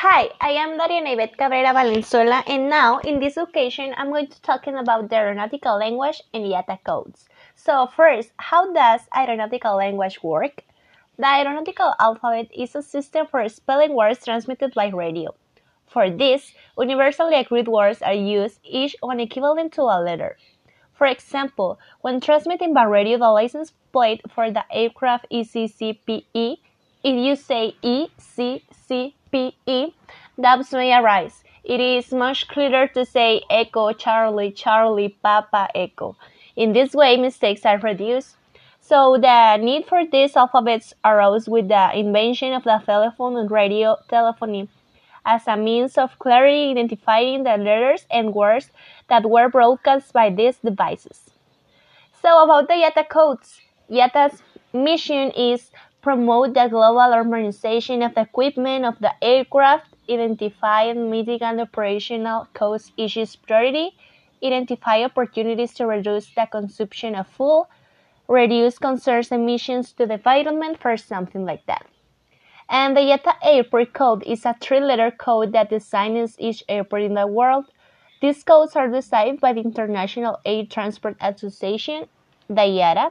Hi, I am Dariana Ivette Cabrera Valenzuela, and now in this occasion I'm going to talking about the aeronautical language and IATA codes. So first, how does aeronautical language work? The aeronautical alphabet is a system for spelling words transmitted by radio. For this, universally agreed words are used, each one equivalent to a letter. For example, when transmitting by radio, the license plate for the aircraft ECCPE, if you say ECCPE, doubts may arise. It is much clearer to say Echo, Charlie, Charlie, Papa, Echo. In this way, mistakes are reduced. So the need for these alphabets arose with the invention of the telephone and radio telephony as a means of clearly identifying the letters and words that were broadcast by these devices. So about the IATA codes, IATA's mission is promote the global harmonization of the equipment of the aircraft, identify and mitigate operational cost issues priority, identify opportunities to reduce the consumption of fuel, reduce concerns emissions to the environment for something like that. And the IATA airport code is a three-letter code that designs each airport in the world. These codes are designed by the International Air Transport Association, the IATA.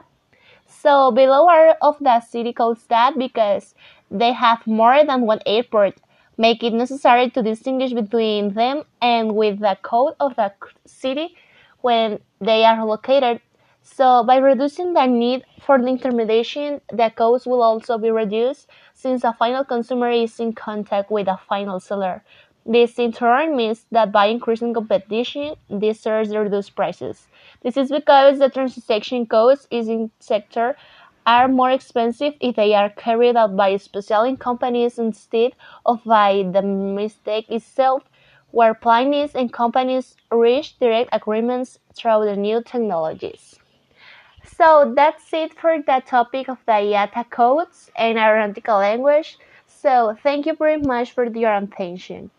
So below are of the city codes that because they have more than one airport, make it necessary to distinguish between them and with the code of the city when they are located. So by reducing the need for the intermediation, the cost will also be reduced since a final consumer is in contact with a final seller. This in turn means that by increasing competition, serves to reduce prices. This is because the transaction costs in sector are more expensive if they are carried out by specialized companies instead of by the mistake itself, where plaintiffs and companies reach direct agreements through the new technologies. So that's it for the topic of the IATA codes and aeronautical language. So thank you very much for your attention.